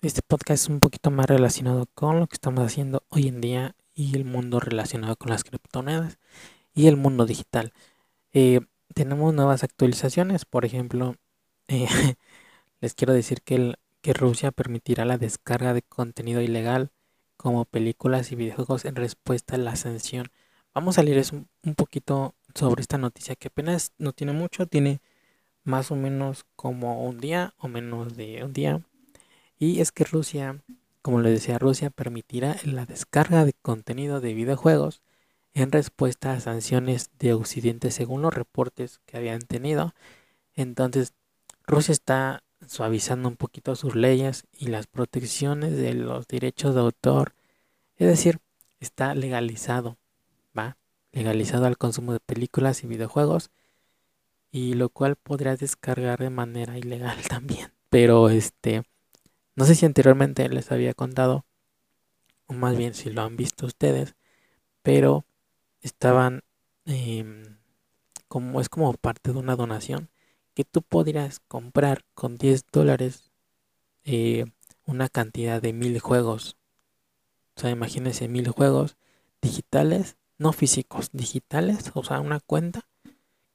Este podcast es un poquito más relacionado con lo que estamos haciendo hoy en día y el mundo relacionado con las criptomonedas y el mundo digital. Eh, tenemos nuevas actualizaciones, por ejemplo, eh, les quiero decir que, que Rusia permitirá la descarga de contenido ilegal como películas y videojuegos en respuesta a la sanción. Vamos a leer un, un poquito sobre esta noticia que apenas no tiene mucho, tiene más o menos como un día o menos de un día. Y es que Rusia, como les decía, Rusia permitirá la descarga de contenido de videojuegos en respuesta a sanciones de Occidente según los reportes que habían tenido. Entonces, Rusia está suavizando un poquito sus leyes y las protecciones de los derechos de autor. Es decir, está legalizado, ¿va? Legalizado al consumo de películas y videojuegos y lo cual podrías descargar de manera ilegal también. Pero este, no sé si anteriormente les había contado, o más bien si lo han visto ustedes, pero estaban em, como es como parte de una donación que tú podrías comprar con 10 dólares eh, una cantidad de mil juegos. O sea, imagínense mil juegos digitales, no físicos, digitales, o sea, una cuenta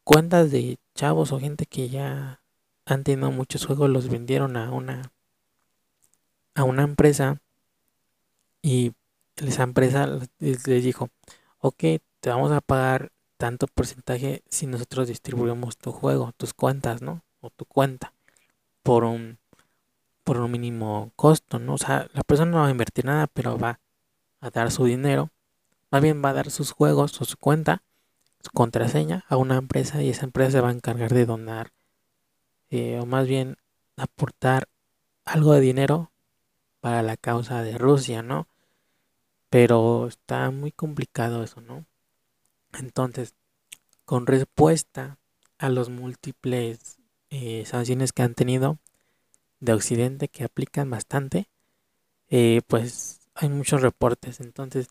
cuentas de chavos o gente que ya han tenido muchos juegos los vendieron a una a una empresa y esa empresa les dijo, ok, te vamos a pagar tanto porcentaje si nosotros distribuimos tu juego, tus cuentas, ¿no? O tu cuenta por un por un mínimo costo, ¿no? O sea, la persona no va a invertir nada, pero va a dar su dinero, más bien va a dar sus juegos o su cuenta su contraseña a una empresa y esa empresa se va a encargar de donar eh, o más bien aportar algo de dinero para la causa de Rusia, ¿no? Pero está muy complicado eso, ¿no? Entonces, con respuesta a los múltiples eh, sanciones que han tenido de Occidente que aplican bastante, eh, pues hay muchos reportes. Entonces,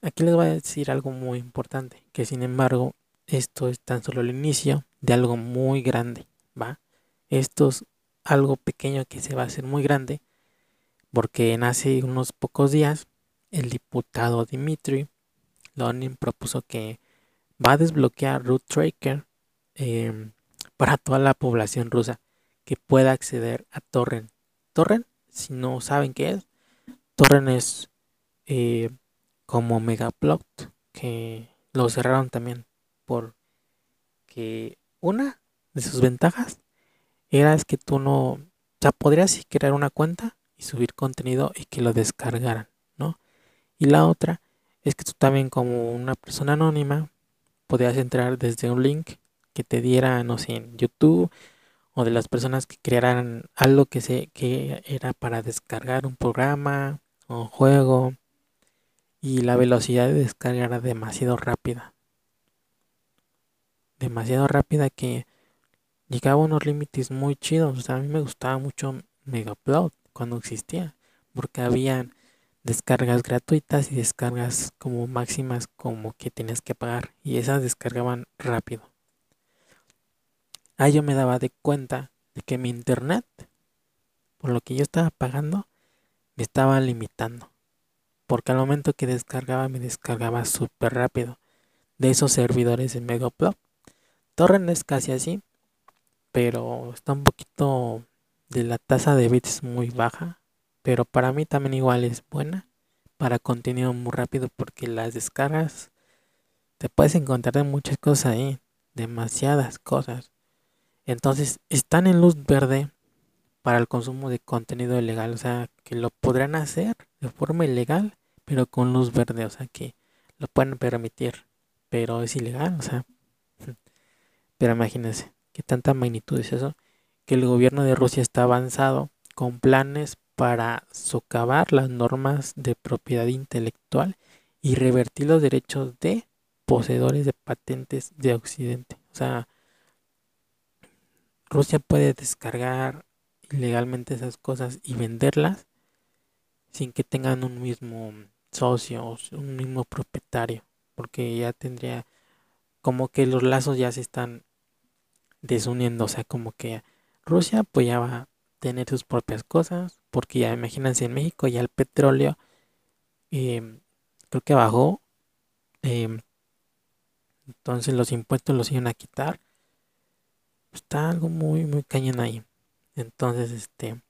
Aquí les voy a decir algo muy importante, que sin embargo esto es tan solo el inicio de algo muy grande, ¿va? Esto es algo pequeño que se va a hacer muy grande, porque en hace unos pocos días el diputado Dimitri Lonin propuso que va a desbloquear Root Tracker em, para toda la población rusa que pueda acceder a Torrent. Torrent, si no saben qué es, Torrent es eh, como Megaplot, que lo cerraron también porque una de sus ventajas era es que tú no, o sea, podrías crear una cuenta y subir contenido y que lo descargaran, ¿no? Y la otra es que tú también como una persona anónima podías entrar desde un link que te diera, no sé, en YouTube o de las personas que crearan algo que se que era para descargar un programa o un juego y la velocidad de descarga era demasiado rápida. Demasiado rápida que llegaba a unos límites muy chidos. O sea, a mí me gustaba mucho Megaupload cuando existía, porque habían descargas gratuitas y descargas como máximas como que tenías que pagar y esas descargaban rápido. Ahí yo me daba de cuenta de que mi internet, por lo que yo estaba pagando, me estaba limitando porque al momento que descargaba me descargaba súper rápido de esos servidores de Megaplot. Torrent es casi así, pero está un poquito de la tasa de bits muy baja, pero para mí también igual es buena para contenido muy rápido porque las descargas te puedes encontrar de muchas cosas ahí, demasiadas cosas. Entonces están en luz verde para el consumo de contenido ilegal, o sea, que lo podrán hacer de forma ilegal pero con luz verde, o sea que lo pueden permitir, pero es ilegal, o sea. Pero imagínense, qué tanta magnitud es eso, que el gobierno de Rusia está avanzado con planes para socavar las normas de propiedad intelectual y revertir los derechos de poseedores de patentes de Occidente. O sea, Rusia puede descargar ilegalmente esas cosas y venderlas sin que tengan un mismo socios, un mismo propietario, porque ya tendría como que los lazos ya se están desuniendo, o sea, como que Rusia apoyaba tener sus propias cosas, porque ya imagínense en México ya el petróleo em, creo que bajó, em, entonces los impuestos los iban a quitar. Está algo muy, muy cañón ahí. Entonces, este,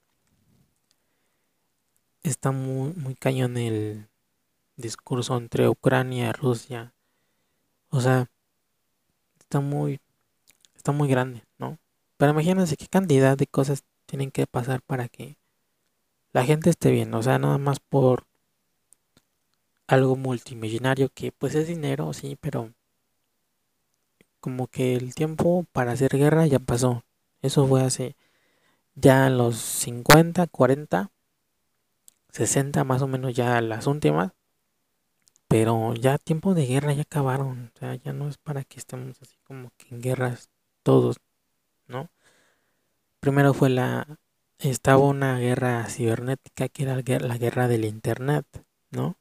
está muy, muy cañón el discurso entre Ucrania y Rusia. O sea, está muy, está muy grande. Pero imagínense qué cantidad de cosas tienen que pasar para que la gente esté bien. O sea, nada más por algo multimillonario que pues es dinero, sí, pero como que el tiempo para hacer guerra ya pasó. Eso fue hace ya los 50, 40, 60 más o menos ya las últimas. Pero ya tiempo de guerra ya acabaron. O sea, ya no es para que estemos así como que en guerras todos, ¿no? Primero fue la... Estaba una guerra cibernética que era la guerra del Internet, ¿no?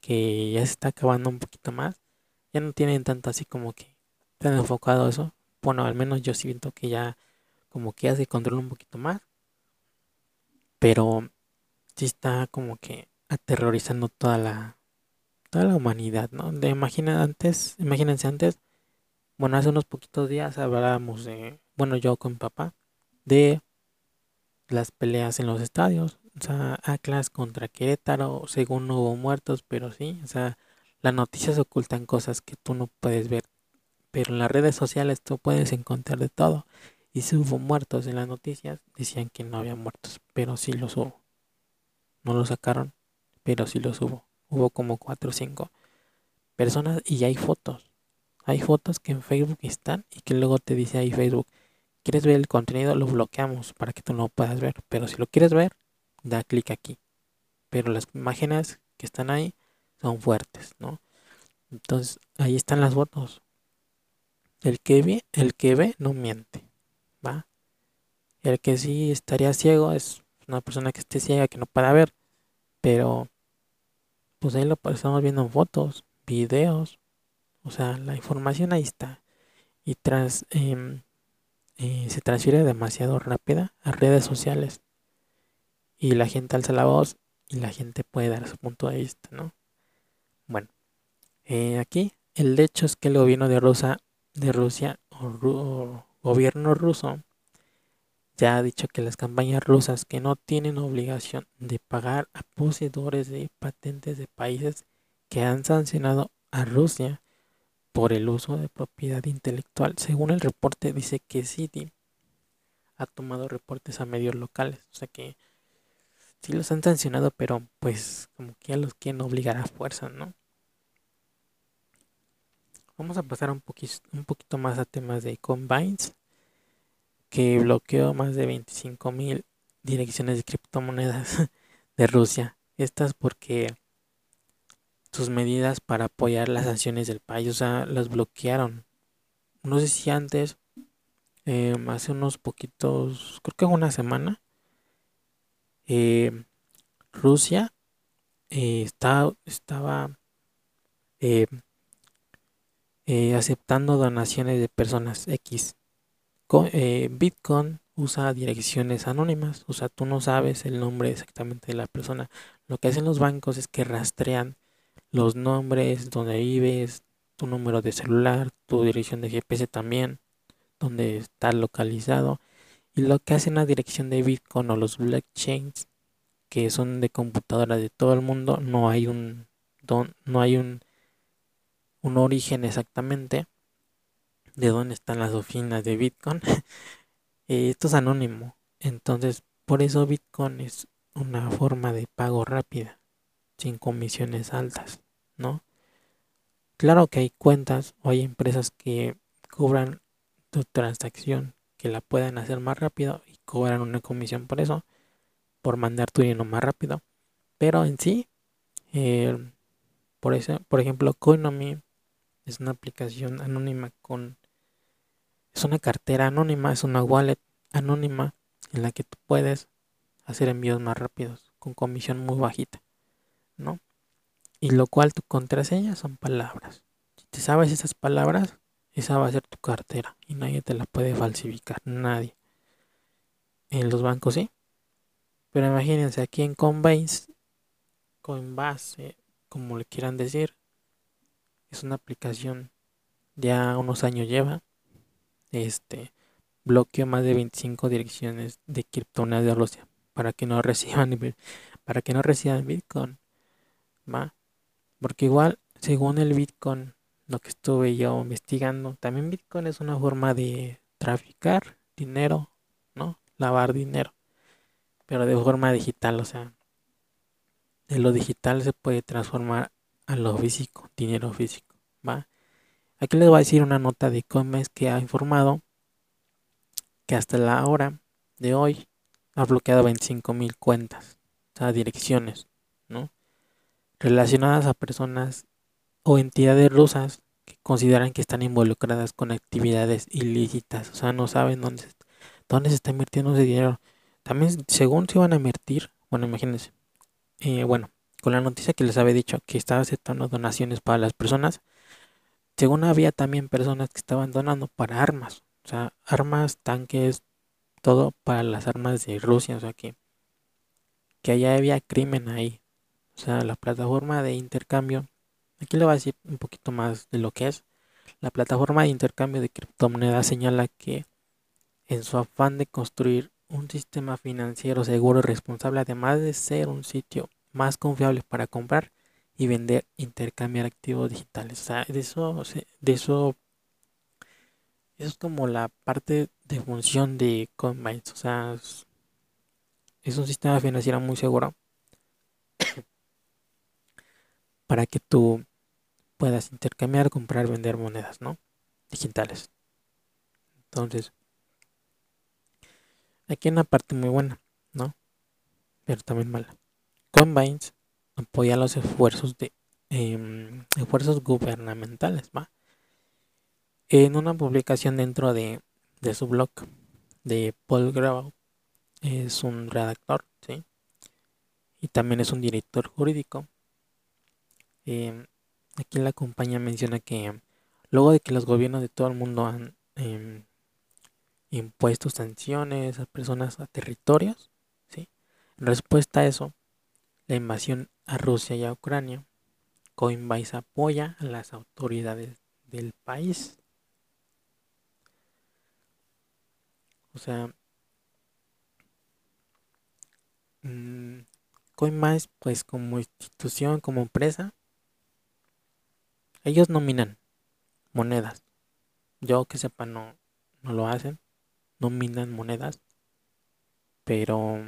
Que ya se está acabando un poquito más. Ya no tienen tanto así como que han enfocado eso. Bueno, al menos yo siento que ya como que ya se controla un poquito más. Pero sí está como que aterrorizando toda la toda la humanidad, ¿no? De imagina antes, imagínense antes, bueno, hace unos poquitos días hablábamos de, bueno, yo con papá, de las peleas en los estadios, o sea, Atlas contra Querétaro, según no hubo muertos, pero sí, o sea, las noticias ocultan cosas que tú no puedes ver, pero en las redes sociales tú puedes encontrar de todo. Y si hubo muertos en las noticias, decían que no había muertos, pero sí los hubo. No lo sacaron, pero sí los hubo. Hubo como cuatro o cinco personas y hay fotos. Hay fotos que en Facebook están y que luego te dice ahí Facebook, ¿quieres ver el contenido? Lo bloqueamos para que tú no puedas ver. Pero si lo quieres ver, da clic aquí. Pero las imágenes que están ahí son fuertes, ¿no? Entonces, ahí están las fotos. El que ve, el que ve no miente, ¿va? El que sí estaría ciego es una persona que esté ciega que no pueda ver, pero pues ahí lo estamos viendo en fotos, videos, o sea, la información ahí está. Y tras, em, eh, se transfiere demasiado rápida a redes sociales. Y la gente alza la voz y la gente puede dar su punto de vista, ¿no? Bueno, eh, aquí el hecho es que el gobierno de Rusia, de Rusia o gobierno ruso ya ha dicho que las campañas rusas que no tienen obligación de pagar a poseedores de patentes de países que han sancionado a Rusia por el uso de propiedad intelectual. Según el reporte dice que Citi ha tomado reportes a medios locales, o sea que sí los han sancionado, pero pues como que ya los quieren obligar a fuerza, ¿no? Vamos a pasar un, poquito, un poquito más a temas de combines que bloqueó más de 25.000 direcciones de criptomonedas de Rusia. Estas porque sus medidas para apoyar las sanciones del país, o sea, las bloquearon. No sé si antes, em, hace unos poquitos, creo que una semana, em, Rusia eh, estaba em, eh, aceptando donaciones de personas X eh, Bitcoin usa direcciones anónimas, o sea, tú no sabes el nombre exactamente de la persona. Lo que hacen los bancos es que rastrean los nombres, donde vives, tu número de celular, tu dirección de GPS también, donde está localizado. Y lo que hacen la dirección de Bitcoin o los blockchains, que son de computadora de todo el mundo, no hay un, no hay un, un origen exactamente de dónde están las oficinas de Bitcoin. Eh, esto es anónimo. Entonces, por eso Bitcoin es una forma de pago rápida, sin comisiones altas, ¿no? Claro que hay cuentas o hay empresas que cobran tu transacción, que la puedan hacer más rápido y cobran una comisión por eso, por mandar tu dinero más rápido. Pero en sí, eh, por, eso, por ejemplo, Coinomi es una aplicación anónima con es una cartera anónima, es una wallet anónima en la que tú puedes hacer envíos más rápidos con comisión muy bajita, ¿no? Y lo cual tu contraseña son palabras. Si te sabes esas palabras, esa va a ser tu cartera y nadie te la puede falsificar, nadie. En los bancos sí, Pero imagínense, aquí en Coinbase, Coinbase, como le quieran decir, es una aplicación ya unos años lleva. Este bloqueó más de 25 direcciones de criptomonedas de Rusia para que no reciban para que no reciban Bitcoin. ¿Va? Porque igual, según el Bitcoin, lo que estuve yo investigando, también Bitcoin es una forma de traficar dinero, ¿no? Lavar dinero, pero de forma digital, o sea, de lo digital se puede transformar a lo físico, dinero físico, ¿va? Aquí les voy a decir una nota de Coinbase que ha informado que hasta la hora de hoy ha bloqueado 25.000 cuentas, o sea, direcciones. Relacionadas a personas o entidades rusas que consideran que están involucradas con actividades ilícitas, o sea, no saben dónde, dónde se está invirtiendo ese dinero. También, según se van a invertir, bueno, imagínense, eh, bueno, con la noticia que les había dicho que estaba aceptando donaciones para las personas, según había también personas que estaban donando para armas, o sea, armas, tanques, todo para las armas de Rusia, o sea que, que allá había crimen ahí. O sea, la plataforma de intercambio, aquí le voy a decir un poquito más de lo que es. La plataforma de intercambio de criptomonedas señala que en su afán de construir un sistema financiero seguro y responsable, además de ser un sitio más confiable para comprar y vender, intercambiar activos digitales. O sea, de eso, de eso, es como la parte de función de Coinbase. O sea, es un sistema financiero muy seguro para que tú puedas intercambiar, comprar, vender monedas, ¿no? Digitales. Entonces, aquí hay una parte muy buena, ¿no? Pero también mala. Coinbase apoya los esfuerzos de em, esfuerzos gubernamentales, ¿va? En una publicación dentro de, de su blog de Paul Grau, es un redactor, ¿sí? Y también es un director jurídico. Em, aquí la compañía menciona que luego de que los gobiernos de todo el mundo han em, impuesto sanciones a personas a territorios, ¿sí? En respuesta a eso, la invasión a Rusia y a Ucrania, Coinbase apoya a las autoridades del país. O sea, mm, Coinbase, pues como institución, como empresa, ellos nominan monedas. Yo que sepa no, no lo hacen, nominan monedas, pero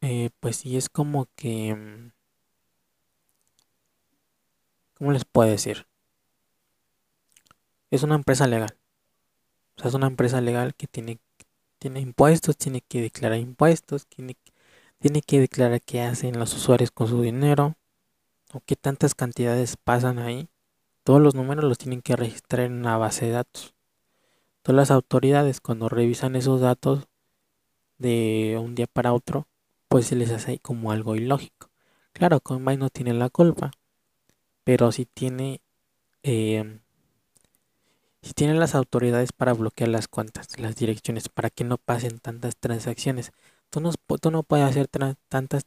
eh, pues sí, es como que... ¿Cómo les puedo decir? Es una empresa legal. O sea, es una empresa legal que tiene, tiene impuestos, tiene que declarar impuestos, tiene, tiene que declarar qué hacen los usuarios con su dinero o qué tantas cantidades pasan ahí. Todos los números los tienen que registrar en una base de datos. Todas las autoridades cuando revisan esos datos de un día para otro, pues se les hace como algo ilógico. Claro, Coinbase no tiene la culpa, pero sí tiene, eh, tiene las autoridades para bloquear las cuentas, las direcciones, para que no pasen tantas transacciones. Tú no, tú no puedes hacer tantas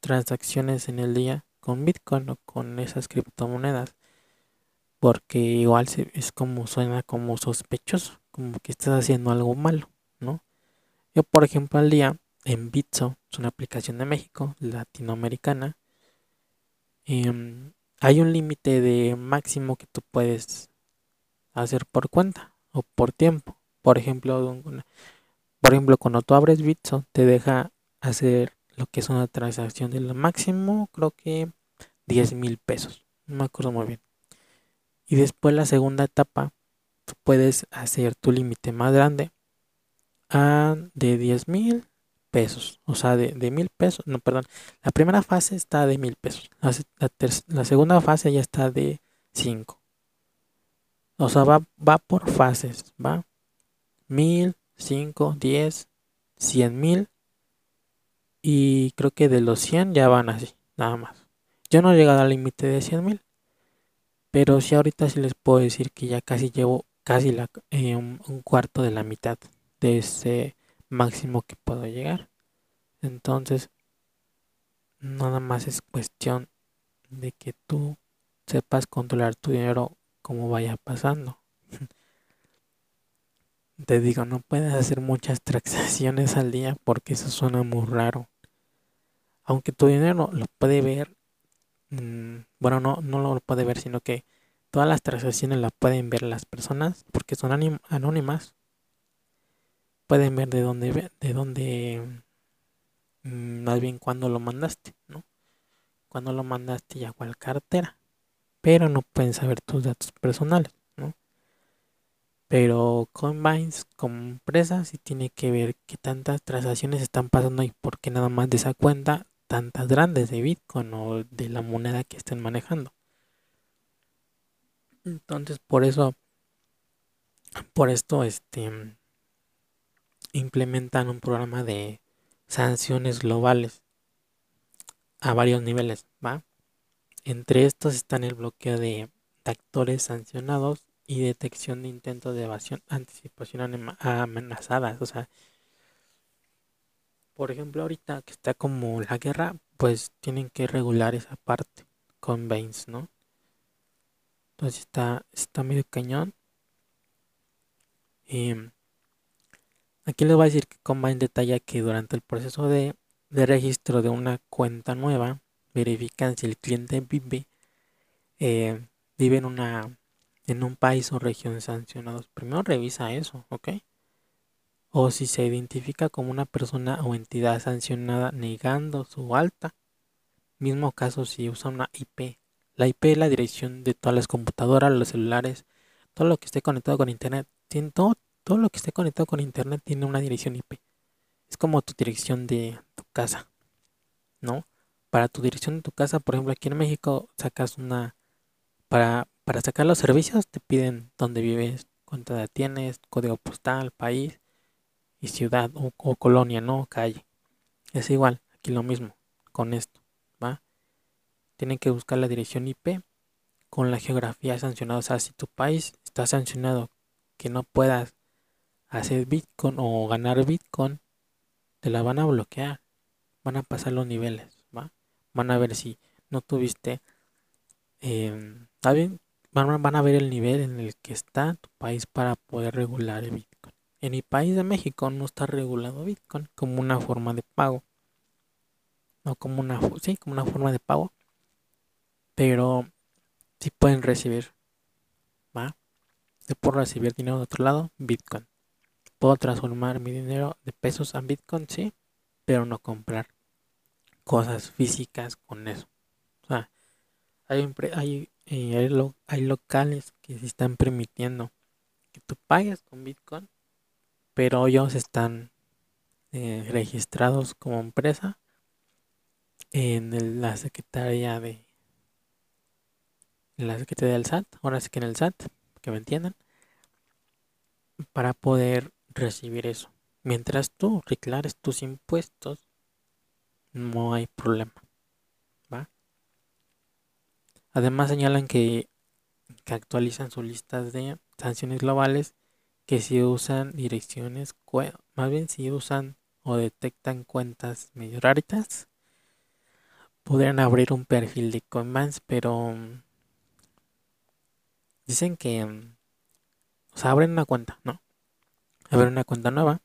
transacciones en el día con Bitcoin o con esas criptomonedas, porque igual se, es como suena como sospechoso, como que estás haciendo algo malo, ¿no? Yo, por ejemplo, al día en Bitso, es una aplicación de México, latinoamericana. Em, hay un límite de máximo que tú puedes hacer por cuenta o por tiempo. Por ejemplo, por ejemplo, cuando tú abres Bitso, te deja hacer lo que es una transacción de lo máximo, creo que 10 mil pesos. No me acuerdo muy bien. Y después la segunda etapa, puedes hacer tu límite más grande a de 10 mil pesos, o sea, de, mil pesos, no, perdón, la primera fase está de mil pesos, la, segunda fase ya está de cinco, o sea, va, va por fases, va mil, cinco, diez, cien mil, y creo que de los 100 ya van así, nada más. Yo no he llegado al límite de cien mil, pero sí ahorita sí les puedo decir que ya casi llevo casi eh, un cuarto de la mitad de ese máximo que puedo llegar. Entonces, nada más es cuestión de que tú sepas controlar tu dinero como vaya pasando. Te digo, no puedes hacer muchas transacciones al día porque eso suena muy raro. Aunque tu dinero lo puede ver, mm, bueno, no, no lo puede ver, sino que todas las transacciones las pueden ver las personas porque son anónimas. Pueden ver de dónde, de dónde, mm, más bien cuando lo mandaste, ¿no? Cuando lo mandaste y a cuál cartera. Pero no pueden saber tus datos personales. Pero Coinbase como empresa sí tiene que ver qué tantas transacciones están pasando y por qué nada más de esa cuenta tantas grandes de Bitcoin o de la moneda que estén manejando. Entonces por eso, por esto, este, implementan un programa de sanciones globales a varios niveles, ¿va? Entre estos están el bloqueo de actores sancionados y detección de intentos de evasión, anticipación amenazadas. O sea, por ejemplo, ahorita que está como la guerra, pues tienen que regular esa parte con Baines, ¿no? Entonces está, está medio cañón. Y aquí les voy a decir que Combine detalla que durante el proceso de, de registro de una cuenta nueva, verifican si el cliente vive, eh, vive en una en un país o región sancionados. Primero revisa eso, ¿ok? O si se identifica como una persona o entidad sancionada negando su alta. Mismo caso si usa una IP. La IP es la dirección de todas las computadoras, los celulares, todo lo que esté conectado con internet. Todo, todo lo que esté conectado con internet tiene una dirección IP. Es como tu dirección de tu casa, ¿no? Para tu dirección de tu casa, por ejemplo, aquí en México sacas una para para sacar los servicios te piden dónde vives, cuánta edad tienes, código postal, país y ciudad o, colonia, no calle. Es igual, aquí lo mismo con esto, ¿va? Tienen que buscar la dirección IP con la geografía sancionada. O sea, si tu país está sancionado que no puedas hacer Bitcoin o ganar Bitcoin, te la van a bloquear. Van a pasar los niveles, ¿va? Van a ver si no tuviste... Eh, ¿Está bien? van, a ver el nivel en el que está tu país para poder regular el Bitcoin. En mi país de México no está regulado Bitcoin como una forma de pago. No como una, sí, como una forma de pago. Pero sí pueden recibir. ¿Va? Yo puedo recibir dinero de otro lado, Bitcoin. Puedo transformar mi dinero de pesos a Bitcoin, sí, pero no comprar cosas físicas con eso. O sea, hay, hay y hay, hay locales que se están permitiendo que tú pagues con Bitcoin, pero ellos están eh, registrados como empresa en la Secretaría de la Secretaría del SAT, ahora sí que en el SAT, que me entiendan, para poder recibir eso. Mientras tú declares tus impuestos, no hay problema. Además señalan que, actualizan sus listas de sanciones globales que si usan direcciones, más bien si usan o detectan cuentas medio raritas, podrían abrir un perfil de Coinbase, pero mm, dicen que, mm, o sea, abren una cuenta, ¿no? Abren una cuenta nueva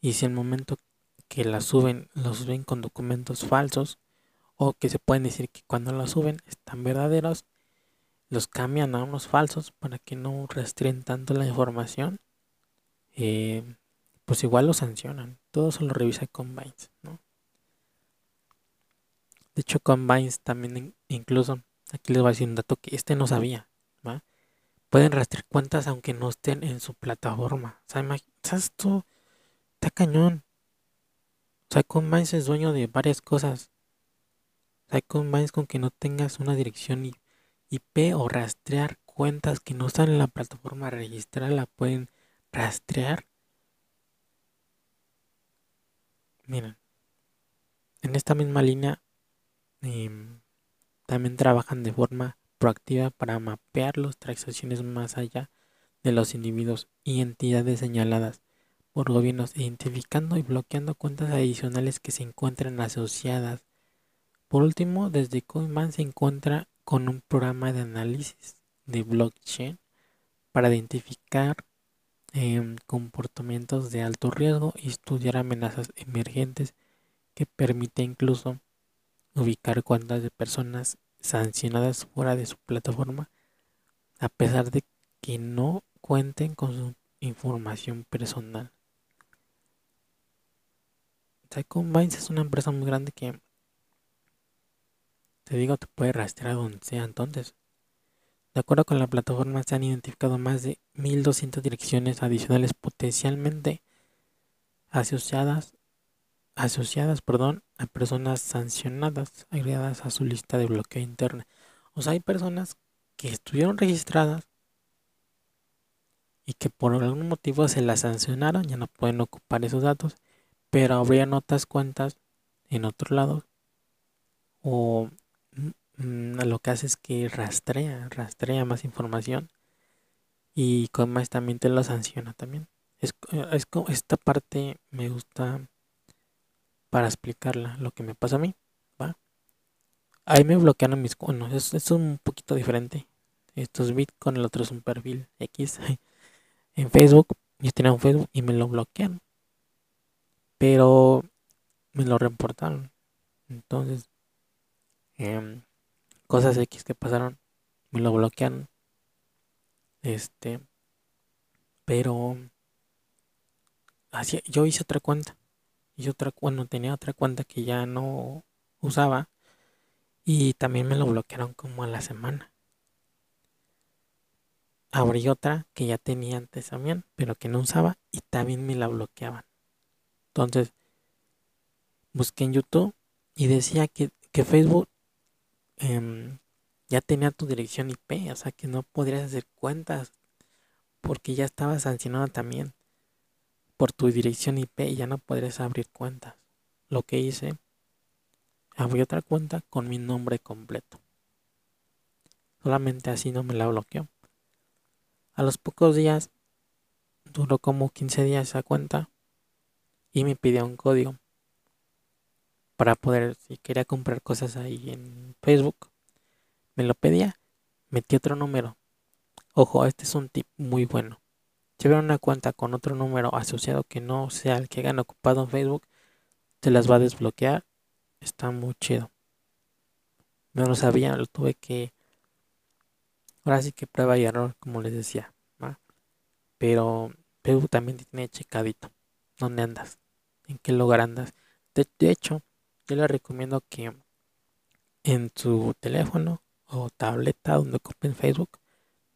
y si el momento que la suben, lo suben con documentos falsos, o que se pueden decir que cuando los suben están verdaderos, los cambian a unos falsos para que no rastren tanto la información, eh, pues igual lo sancionan. Todo se lo revisa Combines, ¿no? De hecho, Combines también incluso, aquí les voy a decir un dato que este no sabía, ¿va? Pueden rastrear cuentas aunque no estén en su plataforma. O sea, esto está cañón. O sea, Combines es dueño de varias cosas hay combines con que no tengas una dirección IP o rastrear cuentas que no están en la plataforma registrada, la pueden rastrear. Miren, en esta misma línea em, también trabajan de forma proactiva para mapear las transacciones más allá de los individuos y entidades señaladas por gobiernos, identificando y bloqueando cuentas adicionales que se encuentren asociadas. Por último, desde Coinbase se encuentra con un programa de análisis de blockchain para identificar em, comportamientos de alto riesgo y estudiar amenazas emergentes que permite incluso ubicar cuentas de personas sancionadas fuera de su plataforma a pesar de que no cuenten con su información personal. Combines es una empresa muy grande que, te digo, te puede rastrear donde sea. Entonces, de acuerdo con la plataforma, se han identificado más de 1.200 direcciones adicionales potencialmente asociadas, asociadas perdón, a personas sancionadas agregadas a su lista de bloqueo interna. O sea, hay personas que estuvieron registradas y que por algún motivo se las sancionaron, ya no pueden ocupar esos datos, pero habrían otras cuentas en otro lado o lo que hace es que rastrea, rastrea más información y con más también te lo sanciona también. Es, es, esta parte me gusta para explicarla, lo que me pasa a mí, ¿va? Ahí me bloquearon mis... Bueno, es, es un poquito diferente. Esto es Bitcoin, el otro es un perfil X. en Facebook, yo tenía un Facebook y me lo bloquearon. Pero me lo reportaron. Entonces, em, cosas X que pasaron, me lo bloquearon. Este, pero así, yo hice otra cuenta. Hice otra, bueno, tenía otra cuenta que ya no usaba. Y también me lo bloquearon como a la semana abrí otra que ya tenía antes también, pero que no usaba y también me la bloqueaban. Entonces, busqué en YouTube y decía que, Facebook em, ya tenía tu dirección IP, o sea que no podrías hacer cuentas porque ya estaba sancionado también por tu dirección IP y ya no podrías abrir cuentas. Lo que hice, abrí otra cuenta con mi nombre completo. Solamente así no me la bloqueó. A los pocos días, duró como 15 días esa cuenta y me pidió un código para poder, si quería comprar cosas ahí en Facebook, me lo pedía, metí otro número. Ojo, este es un tip muy bueno. Ven una cuenta con otro número asociado que no sea el que hagan ocupado en Facebook, se las va a desbloquear. Está muy chido. No lo sabía, lo tuve que Ahora sí que prueba y error, como les decía. Pero Perú también tiene checadito. ¿Dónde andas? ¿En qué lugar andas? De, hecho, yo les recomiendo que en su teléfono o tableta donde ocupen Facebook,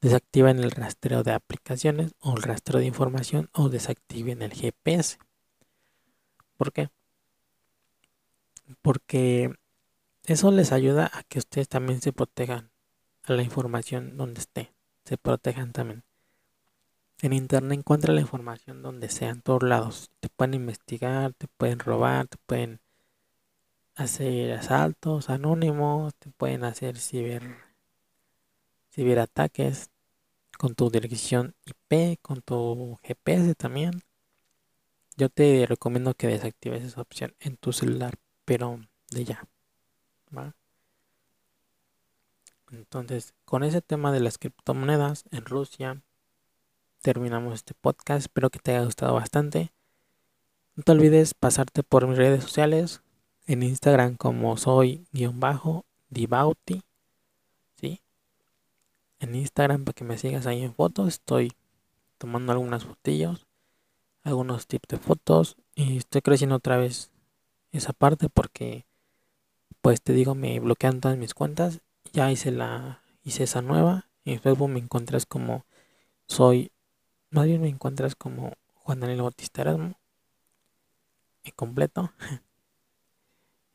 desactiven el rastreo de aplicaciones o el rastreo de información o desactiven el GPS. ¿Por qué? Porque eso les ayuda a que ustedes también se protejan a la información donde esté. Se protejan también. En internet encuentra la información donde sea, en todos lados. Te pueden investigar, te pueden robar, te pueden hacer asaltos anónimos, te pueden hacer ciber ciberataques con tu dirección IP, con tu GPS también. Yo te recomiendo que desactives esa opción en tu celular, pero de ya. Entonces, con ese tema de las criptomonedas en Rusia, terminamos este podcast. Espero que te haya gustado bastante. No te olvides pasarte por mis redes sociales. En Instagram como soy-dibauti. ¿Sí? En Instagram para que me sigas ahí en fotos. Estoy tomando algunas fotillos. Algunos tips de fotos. Y estoy creciendo otra vez esa parte porque pues te digo me bloquean todas mis cuentas ya hice la hice esa nueva en Facebook me encuentras como soy más bien me encuentras como Juan Daniel Bautista Erasmo en completo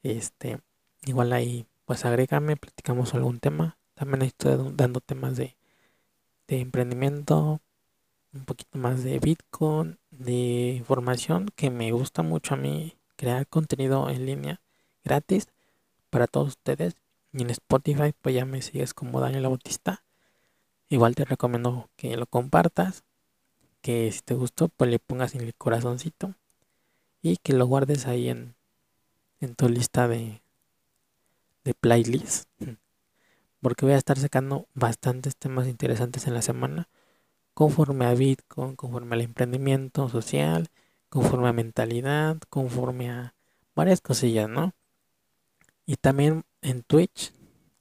este igual ahí pues agrégame platicamos algún tema también estoy dando temas de, de emprendimiento un poquito más de Bitcoin de información que me gusta mucho a mí crear contenido en línea gratis para todos ustedes y en Spotify, pues ya me sigues como Daniel Bautista. Igual te recomiendo que lo compartas. que si te gustó, pues le pongas en el corazoncito y que lo guardes ahí en, en tu lista de, de playlist. Porque voy a estar sacando bastantes temas interesantes en la semana conforme a Bitcoin, conforme al emprendimiento social, conforme a mentalidad, conforme a varias cosillas, ¿no? Y también en Twitch,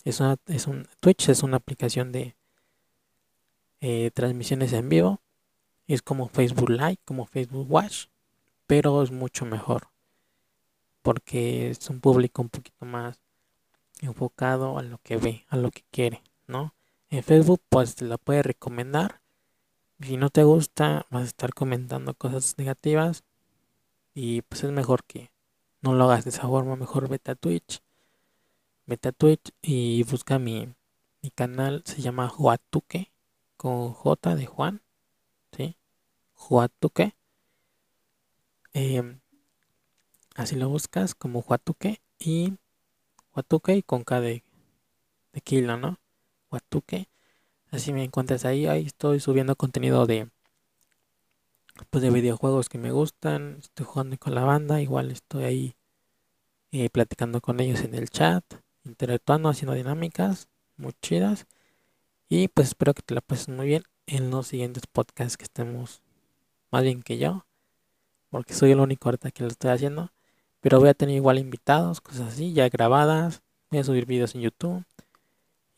es una, es un, Twitch es una aplicación de eh, transmisiones en vivo, es como Facebook Live, como Facebook Watch, pero es mucho mejor, porque es un público un poquito más enfocado a lo que ve, a lo que quiere, ¿no? En Facebook pues te lo puede recomendar si no te gusta, vas a estar comentando cosas negativas. Y pues es mejor que no lo hagas de esa forma. Mejor vete a Twitch. Vete a Twitch y busca mi, mi canal. Se llama Juatuque. Con J de Juan. ¿Sí? Juatuque. Em, así lo buscas como Juatuque. Y Juatuque y con K de, de kilo, ¿no? Juatuque. Así me encuentras ahí, ahí estoy subiendo contenido de pues de videojuegos que me gustan, estoy jugando con la banda, igual estoy ahí eh, platicando con ellos en el chat, interactuando, haciendo dinámicas muy chidas. Y pues espero que te la pases muy bien en los siguientes podcasts que estemos más bien que yo, porque soy el único ahorita que lo estoy haciendo. Pero voy a tener igual invitados, cosas así, ya grabadas. Voy a subir videos en YouTube.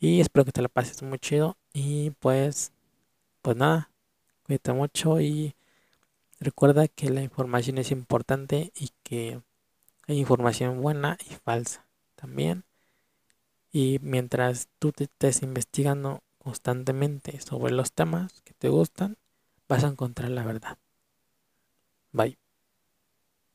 Y espero que te la pases muy chido. Y pues, pues nada, cuídate mucho y recuerda que la información es importante y que hay información buena y falsa también. Y mientras tú te estés investigando constantemente sobre los temas que te gustan, vas a encontrar la verdad. Bye.